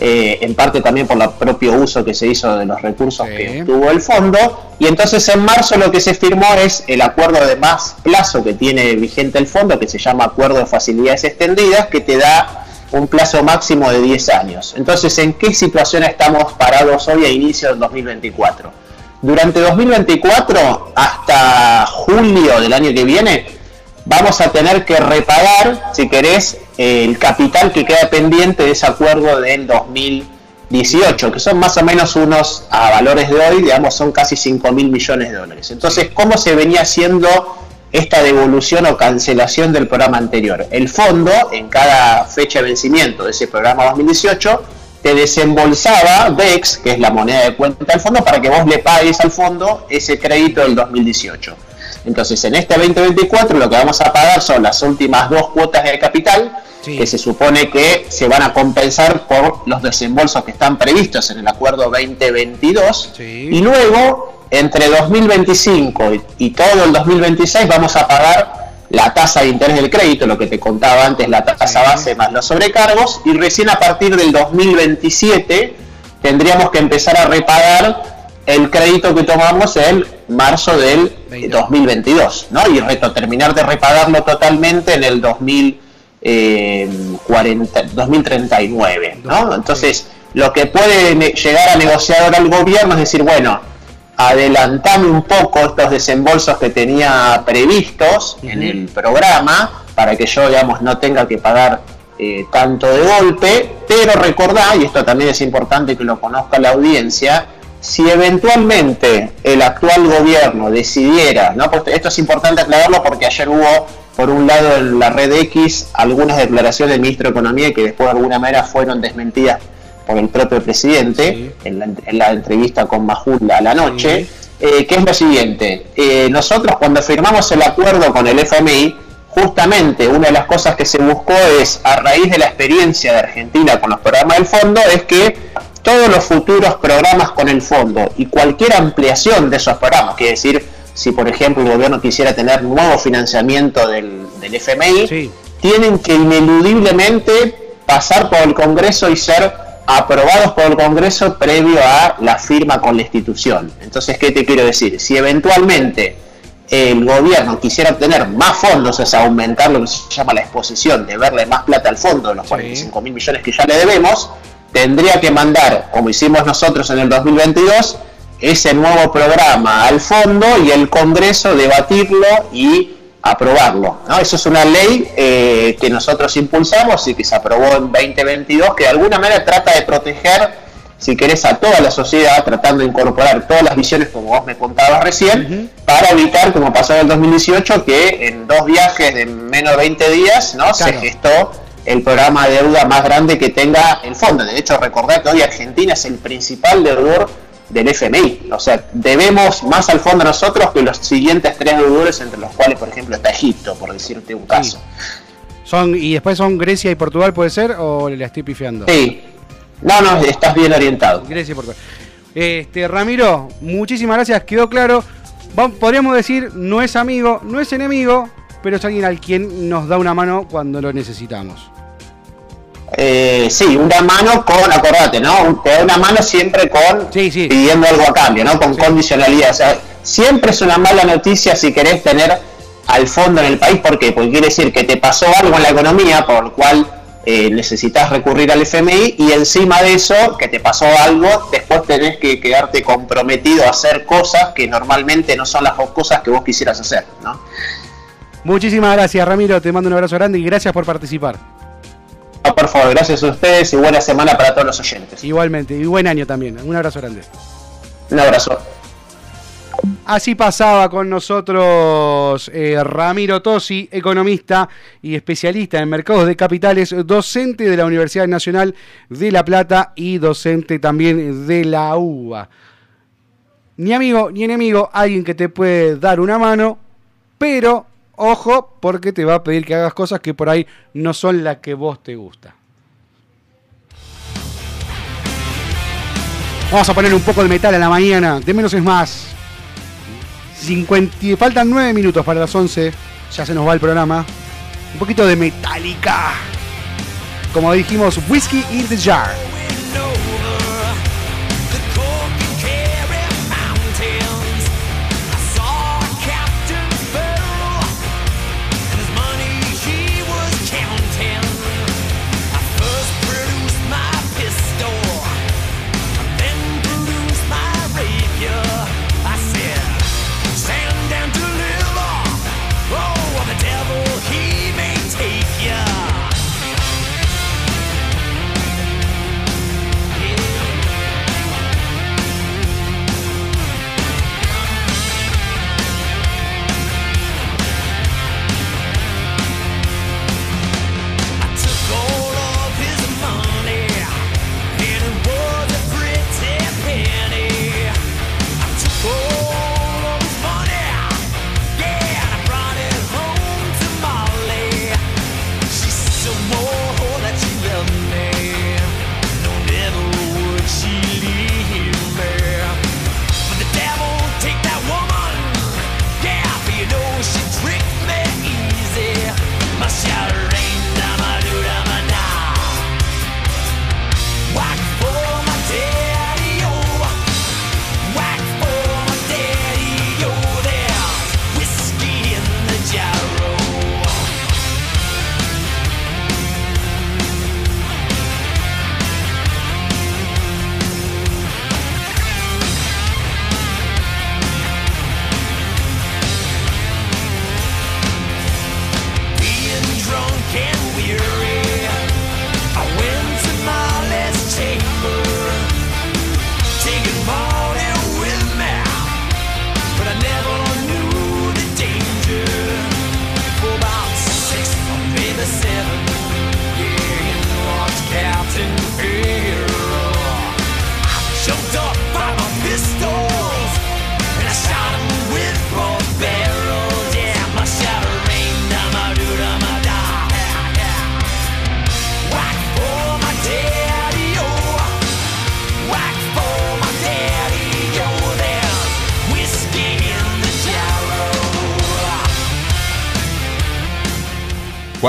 eh, en parte también por el propio uso que se hizo de los recursos Sí. que obtuvo el fondo. Y entonces en marzo lo que se firmó es el acuerdo de más plazo que tiene vigente el fondo, que se llama Acuerdo de Facilidades Extendidas, que te da un plazo máximo de 10 años. Entonces, ¿en qué situación estamos parados hoy a inicio del 2024? Durante 2024 hasta julio del año que viene, vamos a tener que repagar, si querés, el capital que queda pendiente de ese acuerdo del 2018, que son más o menos unos, a valores de hoy, digamos, son casi 5 mil millones de dólares. Entonces, ¿cómo se venía haciendo esta devolución o cancelación del programa anterior? El fondo, en cada fecha de vencimiento de ese programa 2018, te desembolsaba DEX, que es la moneda de cuenta del fondo, para que vos le pagues al fondo ese crédito del 2018. Entonces, en este 2024 lo que vamos a pagar son las últimas dos cuotas de capital, Sí. que se supone que se van a compensar por los desembolsos que están previstos en el acuerdo 2022. Sí. Y luego, entre 2025 y, todo el 2026, vamos a pagar la tasa de interés del crédito, lo que te contaba antes, la tasa base más los sobrecargos, y recién a partir del 2027 tendríamos que empezar a repagar el crédito que tomamos en marzo del 22. 2022, ¿no? Y reto, terminar de repagarlo totalmente en el 2040, 2039, ¿no? Entonces, lo que puede llegar a negociar ahora el gobierno es decir, bueno, adelantame un poco estos desembolsos que tenía previstos en el programa para que yo, digamos, no tenga que pagar eh, tanto de golpe, pero recordá, y esto también es importante que lo conozca la audiencia, si eventualmente el actual gobierno decidiera, ¿no? Esto es importante aclararlo porque ayer hubo, por un lado, en la red X, algunas declaraciones del ministro de Economía que después de alguna manera fueron desmentidas por el propio presidente Sí. en, la, en la entrevista con Majul a la noche, eh, que es lo siguiente, eh, nosotros cuando firmamos el acuerdo con el FMI, justamente una de las cosas que se buscó es, a raíz de la experiencia de Argentina con los programas del fondo, es que todos los futuros programas con el fondo y cualquier ampliación de esos programas, quiere decir, si por ejemplo el gobierno quisiera tener nuevo financiamiento del, del FMI, Sí. tienen que ineludiblemente pasar por el Congreso y ser aprobados por el Congreso previo a la firma con la institución. Entonces, ¿qué te quiero decir? Si eventualmente el gobierno quisiera obtener más fondos, es aumentar lo que se llama la exposición, de verle más plata al fondo, de los Sí. 45 mil millones que ya le debemos, tendría que mandar, como hicimos nosotros en el 2022, ese nuevo programa al fondo y el Congreso debatirlo y aprobarlo. ¿no? Eso es una ley eh, que nosotros impulsamos y que se aprobó en 2022, que de alguna manera trata de proteger, si querés, a toda la sociedad, tratando de incorporar todas las visiones, como vos me contabas recién, para evitar, como pasó en el 2018, que en dos viajes de menos de 20 días ¿no? se gestó el programa de deuda más grande que tenga el fondo. De hecho, recordar que hoy Argentina es el principal deudor del FMI. O sea, debemos más al fondo nosotros que los siguientes tres deudores, entre los cuales, por ejemplo, está Egipto, por decirte un caso. Son, ¿Y después son Grecia y Portugal, puede ser? ¿O la estoy pifiando? Sí. No, no, estás bien orientado. Grecia y Portugal. Este, Ramiro, muchísimas gracias, quedó claro. Podríamos decir, no es amigo, no es enemigo, pero es alguien al quien nos da una mano cuando lo necesitamos. Eh, sí, una mano con, acordate, ¿no? Te da una mano siempre con Sí, sí. pidiendo algo a cambio, ¿no? Con Sí. condicionalidad. O sea, siempre es una mala noticia si querés tener al fondo en el país. ¿Por qué? Porque quiere decir que te pasó algo en la economía por el cual eh, necesitas recurrir al FMI y encima de eso, que te pasó algo, después tenés que quedarte comprometido a hacer cosas que normalmente no son las cosas que vos quisieras hacer, ¿no? Muchísimas gracias, Ramiro. Te mando un abrazo grande y gracias por participar. No, por favor, gracias a ustedes y buena semana para todos los oyentes. Igualmente, y buen año también. Un abrazo grande. Un abrazo. Así pasaba con nosotros eh, Ramiro Tosi, economista y especialista en mercados de capitales, docente de la Universidad Nacional de La Plata y docente también de la UBA. Ni amigo ni enemigo, alguien que te puede dar una mano, pero ojo, porque te va a pedir que hagas cosas que por ahí no son las que vos te gusta. Vamos a poner un poco de metal a la mañana, de menos es más. 50, y faltan 9 minutos para las 11. Ya se nos va el programa. Un poquito de Metallica. Como dijimos, Whiskey in the Jar.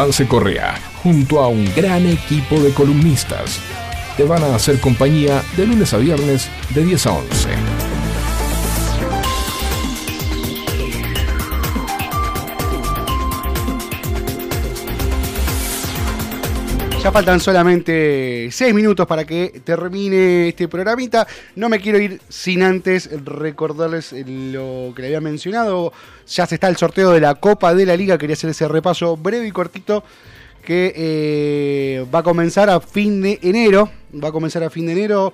Juanse Correa, junto a un gran equipo de columnistas, te van a hacer compañía de lunes a viernes de 10 a 11. Ya faltan solamente 6 minutos para que termine este programita. No me quiero ir sin antes recordarles lo que le había mencionado. Ya se está el sorteo de la Copa de la Liga. Quería hacer ese repaso breve y cortito que eh, va a comenzar a fin de enero. Va a comenzar a fin de enero.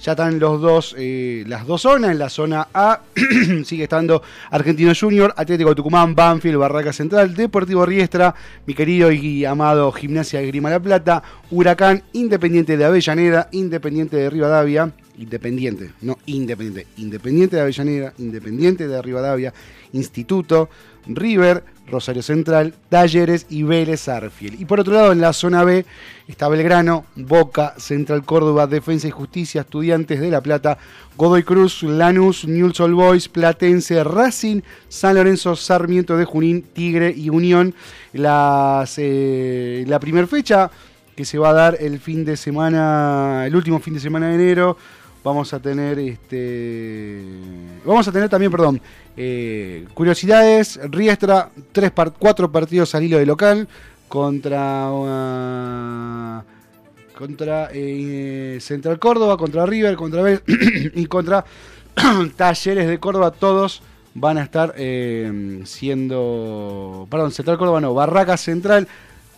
Ya están los dos, eh, las dos zonas. En la zona A <clears throat> sigue estando Argentino Junior, Atlético Tucumán, Banfield, Barraca Central, Deportivo Riestra, mi querido y amado Gimnasia de Grima La Plata, Huracán, Independiente de Avellaneda, Independiente de Rivadavia, Independiente, no Independiente, Independiente de Avellaneda, Independiente de Rivadavia, Instituto, River, Rosario Central, Talleres y Vélez Arfiel. Y por otro lado, en la zona B está Belgrano, Boca, Central Córdoba, Defensa y Justicia, Estudiantes de La Plata, Godoy Cruz, Lanús, Newell's Old Boys, Platense, Racing, San Lorenzo, Sarmiento de Junín, Tigre y Unión. Eh, la primera fecha que se va a dar el fin de semana, el último fin de semana de enero. Vamos a tener este. Vamos a tener también, perdón. eh, curiosidades. Riestra, tres cuatro partidos al hilo de local. Contra. uh, contra eh, Central Córdoba, contra River, contra Vélez <clears throat> y contra <clears throat> Talleres de Córdoba. Todos van a estar eh, siendo. Perdón, Central Córdoba no, Barraca Central.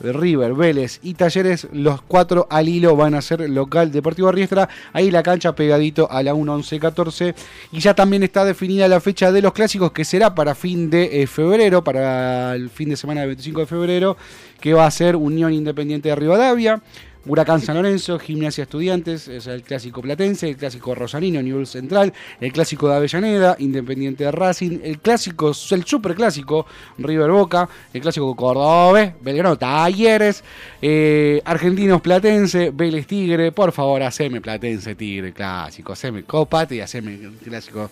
River, Vélez y Talleres, los cuatro al hilo van a ser local Deportivo Riestra. Ahí la cancha pegadito a la 1-11-14. Y ya también está definida la fecha de los clásicos que será para fin de eh, febrero, para el fin de semana del 25 de febrero, que va a ser Unión Independiente de Rivadavia. Huracán San Lorenzo, Gimnasia Estudiantes, es el clásico platense, el clásico rosarino, Newell Central, el clásico de Avellaneda, Independiente de Racing, el clásico, el super clásico, River Boca, el clásico Córdoba, Belgrano Talleres, eh, Argentinos Platense, Vélez Tigre, por favor, haceme Platense Tigre clásico, haceme Copate y haceme el clásico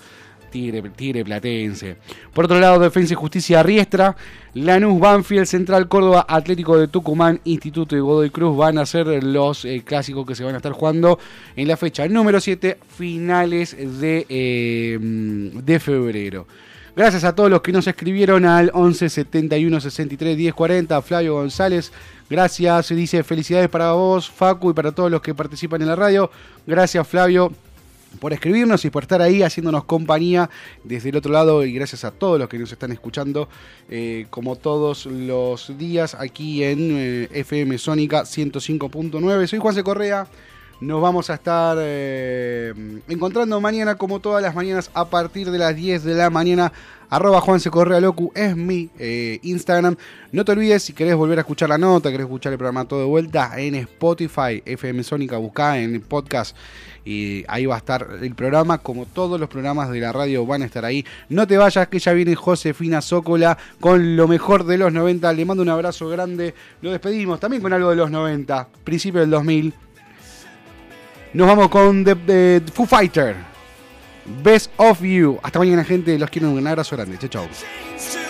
Tigre, Tigre Platense. Por otro lado, Defensa y Justicia Riestra, Lanús, Banfield, Central Córdoba, Atlético de Tucumán, Instituto y Godoy Cruz van a ser los eh, clásicos que se van a estar jugando en la fecha número 7, finales de, eh, de febrero. Gracias a todos los que nos escribieron al 11 71 63 10 40. Flavio González, gracias. Dice felicidades para vos, Facu, y para todos los que participan en la radio. Gracias, Flavio por escribirnos y por estar ahí haciéndonos compañía desde el otro lado y gracias a todos los que nos están escuchando eh, como todos los días aquí en eh, FM Sónica 105.9. Soy Juanse Correa. Nos vamos a estar eh, encontrando mañana como todas las mañanas a partir de las 10 de la mañana. Arroba Juanse Correa Locu es mi eh, Instagram. No te olvides si querés volver a escuchar la nota, querés escuchar el programa todo de vuelta en Spotify, FM Sónica, buscá en el podcast y ahí va a estar el programa, como todos los programas de la radio van a estar ahí. No te vayas, que ya viene Josefina Zócola con lo mejor de los 90. Le mando un abrazo grande. Lo despedimos también con algo de los 90, principio del 2000. Nos vamos con The, The Foo Fighter. Best of You. Hasta mañana, gente. Los quiero un abrazo grande. Chao, chao.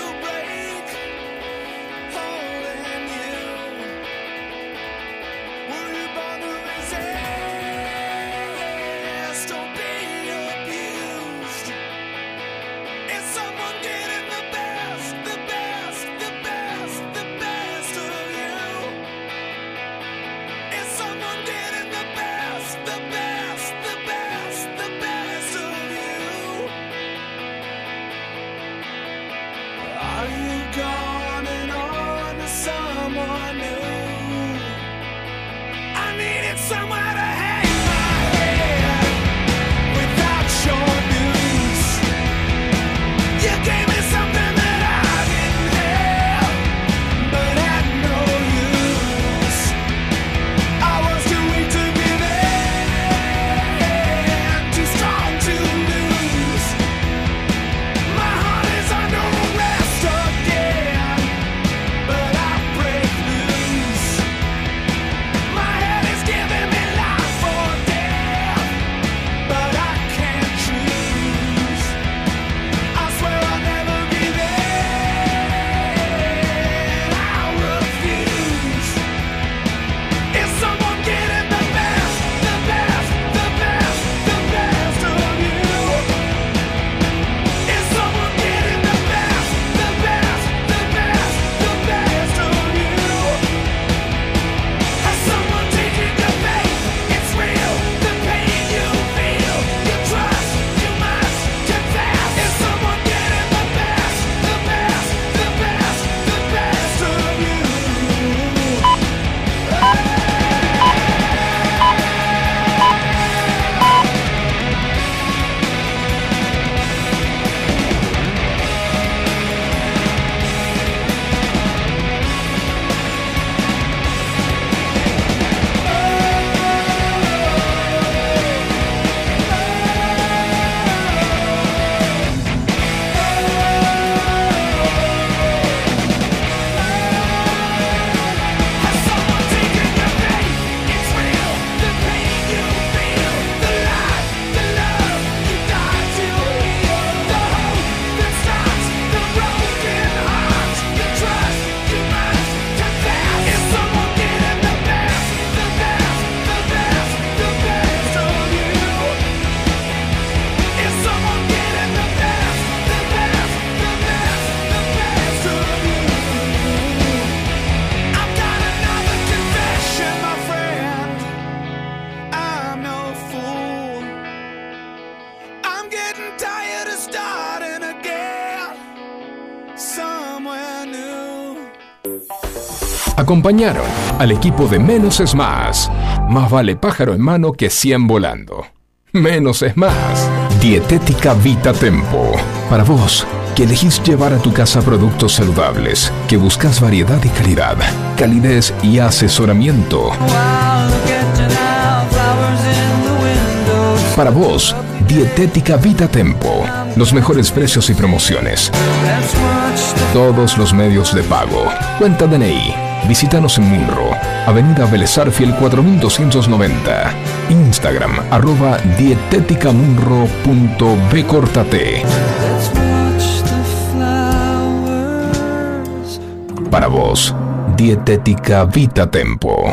Acompañaron al equipo de Menos es Más. Más vale pájaro en mano que 100 volando. Menos es más. Dietética Vita Tempo. Para vos, que elegís llevar a tu casa productos saludables, que buscas variedad y calidad, calidez y asesoramiento. Para vos, Dietética Vita Tempo. Los mejores precios y promociones. Todos los medios de pago. Cuenta DNI. Visítanos en Munro, Avenida Belezarfiel 4290. Instagram, arroba dietéticamunro.bcortate. Para vos, Dietética Vita Tempo.